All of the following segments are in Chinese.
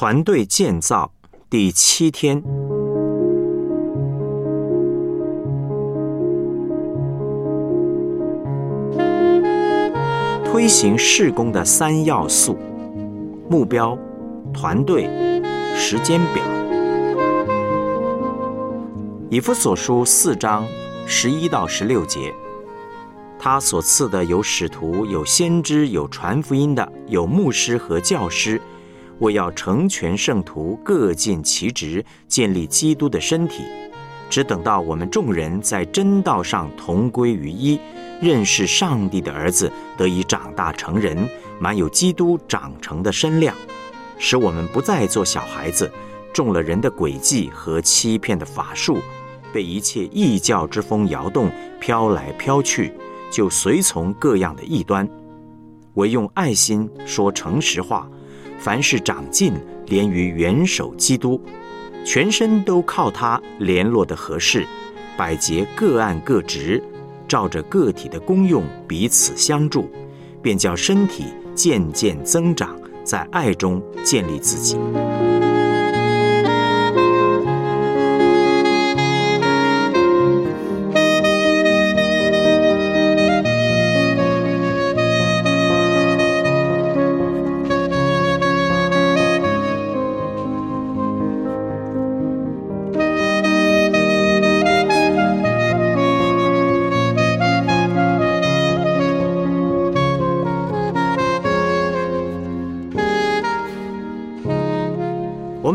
团队建造第七天，推行事工的三要素：目标、团队、时间表。以弗所书四章十一到十六节，他所赐的有使徒，有先知，有传福音的，有牧师和教师。我要成全圣徒，各尽其职，建立基督的身体，只等到我们众人在真道上同归于一，认识上帝的儿子，得以长大成人，满有基督长成的身量，使我们不再做小孩子，中了人的诡计和欺骗的法术，被一切异教之风摇动，飘来飘去，就随从各样的异端，唯用爱心说诚实话。凡是长进，连于元首基督，全身都靠他联络的合适，百节各按各职，照着个体的功用彼此相助，便叫身体渐渐增长，在爱中建立自己。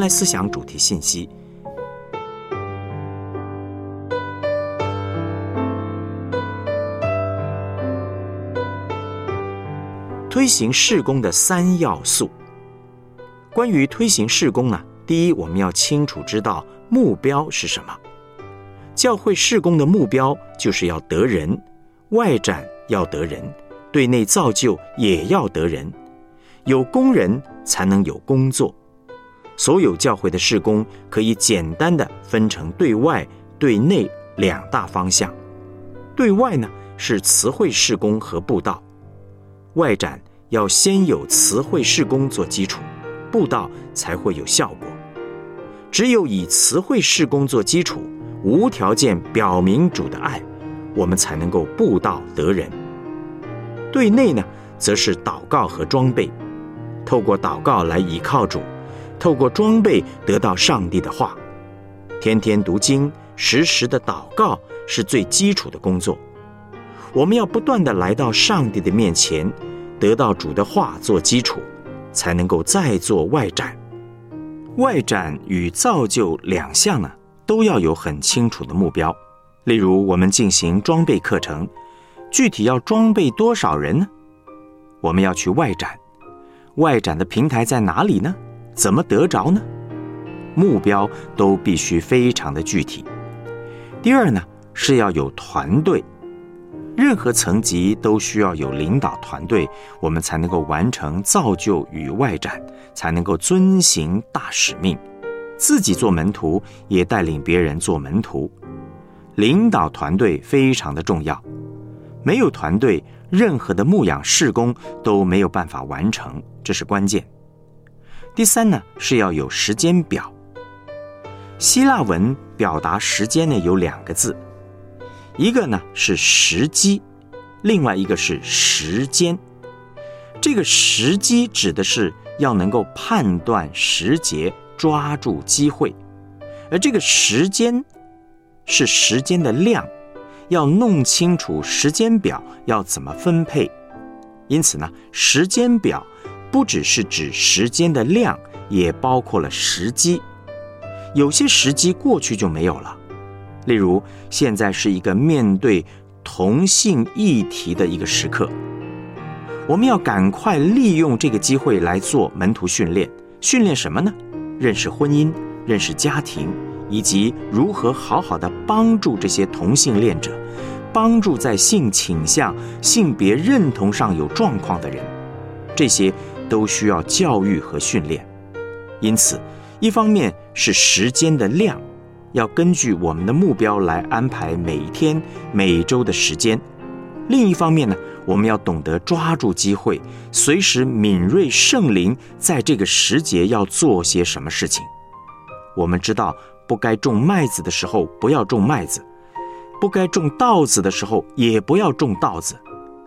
来思想主题信息：推行事工的三要素。关于推行事工呢，第一，我们要清楚知道目标是什么。教会事工的目标就是要得人，外展要得人，对内造就也要得人。有工人才能有工作。所有教会的事工可以简单的分成对外、对内两大方向。对外呢是词汇事工和布道，外展要先有词汇事工做基础，布道才会有效果。只有以词汇事工做基础，无条件表明主的爱，我们才能够布道得人。对内呢，则是祷告和装备，透过祷告来依靠主。透过装备得到上帝的话，天天读经，时时的祷告是最基础的工作。我们要不断的来到上帝的面前，得到主的话做基础，才能够再做外展。外展与造就两项呢，都要有很清楚的目标。例如，我们进行装备课程，具体要装备多少人呢？我们要去外展，外展的平台在哪里呢？怎么得着呢？目标都必须非常的具体。第二呢，是要有团队，任何层级都需要有领导团队，我们才能够完成造就与外展，才能够遵行大使命。自己做门徒，也带领别人做门徒。领导团队非常的重要，没有团队，任何的牧养事工都没有办法完成，这是关键。第三呢是要有时间表。希腊文表达时间呢有两个字，一个呢是时机，另外一个是时间。这个时机指的是要能够判断时节，抓住机会；而这个时间是时间的量，要弄清楚时间表要怎么分配。因此呢，时间表。不只是指时间的量，也包括了时机。有些时机过去就没有了。例如，现在是一个面对同性议题的一个时刻，我们要赶快利用这个机会来做门徒训练。训练什么呢？认识婚姻，认识家庭，以及如何好好的帮助这些同性恋者，帮助在性倾向、性别认同上有状况的人。这些。都需要教育和训练，因此，一方面是时间的量，要根据我们的目标来安排每天、每周的时间；另一方面呢，我们要懂得抓住机会，随时敏锐圣灵在这个时节要做些什么事情。我们知道，不该种麦子的时候不要种麦子，不该种稻子的时候也不要种稻子，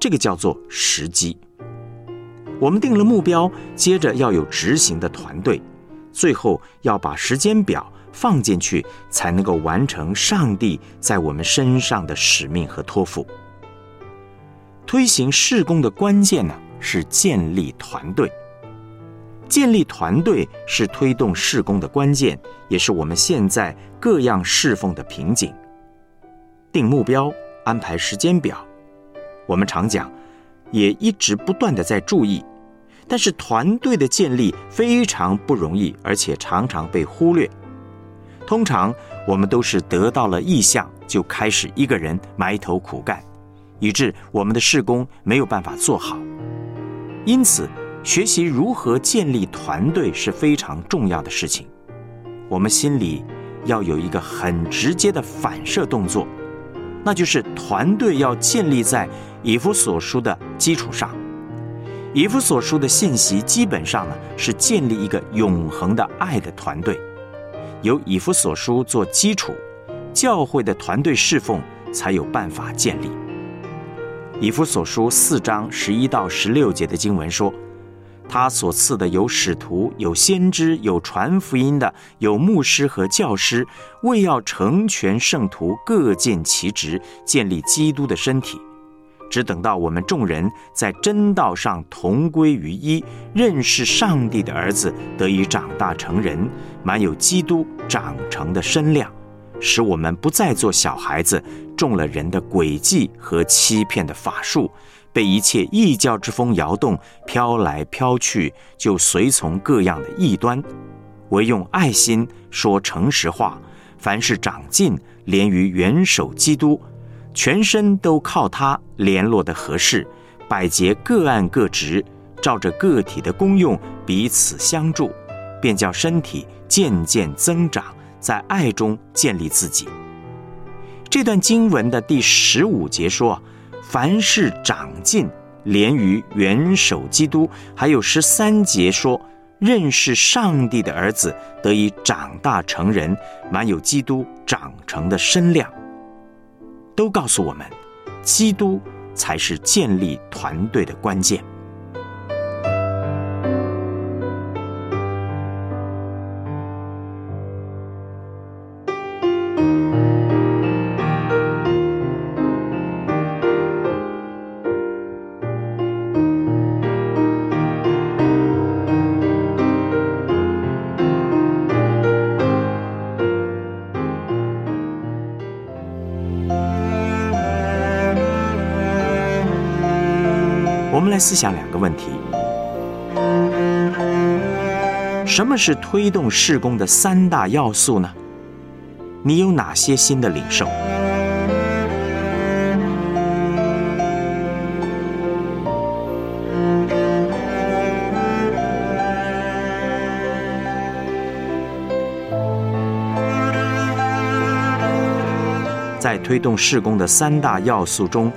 这个叫做时机。我们定了目标，接着要有执行的团队，最后要把时间表放进去，才能够完成上帝在我们身上的使命和托付。推行事工的关键呢，是建立团队。建立团队是推动事工的关键，也是我们现在各样侍奉的瓶颈。定目标，安排时间表，我们常讲，也一直不断的在注意。但是团队的建立非常不容易，而且常常被忽略。通常我们都是得到了意向，就开始一个人埋头苦干。以致我们的事工没有办法做好，因此学习如何建立团队是非常重要的事情。我们心里要有一个很直接的反射动作，那就是团队要建立在以弗所书的基础上。以弗所书的信息基本上呢是建立一个永恒的爱的团队，由以弗所书做基础，教会的团队侍奉才有办法建立。以弗所书四章十一到十六节的经文说：“他所赐的有使徒，有先知，有传福音的，有牧师和教师，为要成全圣徒，各尽其职，建立基督的身体。只等到我们众人在真道上同归于一，认识上帝的儿子，得以长大成人，满有基督长成的身量。”使我们不再做小孩子，中了人的诡计和欺骗的法术，被一切异教之风摇动，飘来飘去，就随从各样的异端。唯用爱心说诚实话，凡是长进，连于元首基督，全身都靠他联络的合适，百节各按各职，照着个体的功用彼此相助，便叫身体渐渐增长。在爱中建立自己。这段经文的第十五节说：“凡事长进，连于元首基督。”还有十三节说：“认识上帝的儿子，得以长大成人，满有基督长成的身量。”都告诉我们，基督才是建立团队的关键。思想两个问题：什么是推动事工的三大要素呢？你有哪些新的领受？在推动事工的三大要素中，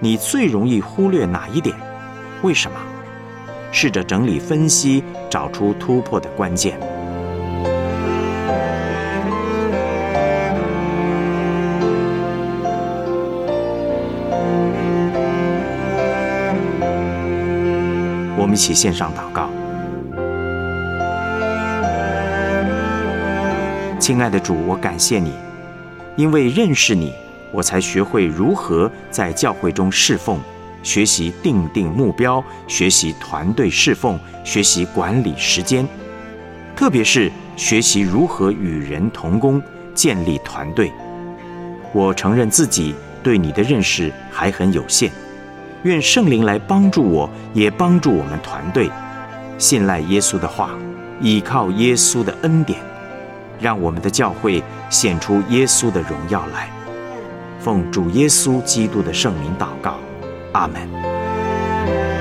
你最容易忽略哪一点？为什么？试着整理分析，找出突破的关键。我们一起线上祷告，亲爱的主，我感谢你，因为认识你，我才学会如何在教会中侍奉。学习定定目标，学习团队侍奉，学习管理时间，特别是学习如何与人同工，建立团队。我承认自己对你的认识还很有限，愿圣灵来帮助我，也帮助我们团队。信赖耶稣的话，依靠耶稣的恩典，让我们的教会显出耶稣的荣耀来。奉主耶稣基督的圣名祷告。阿门。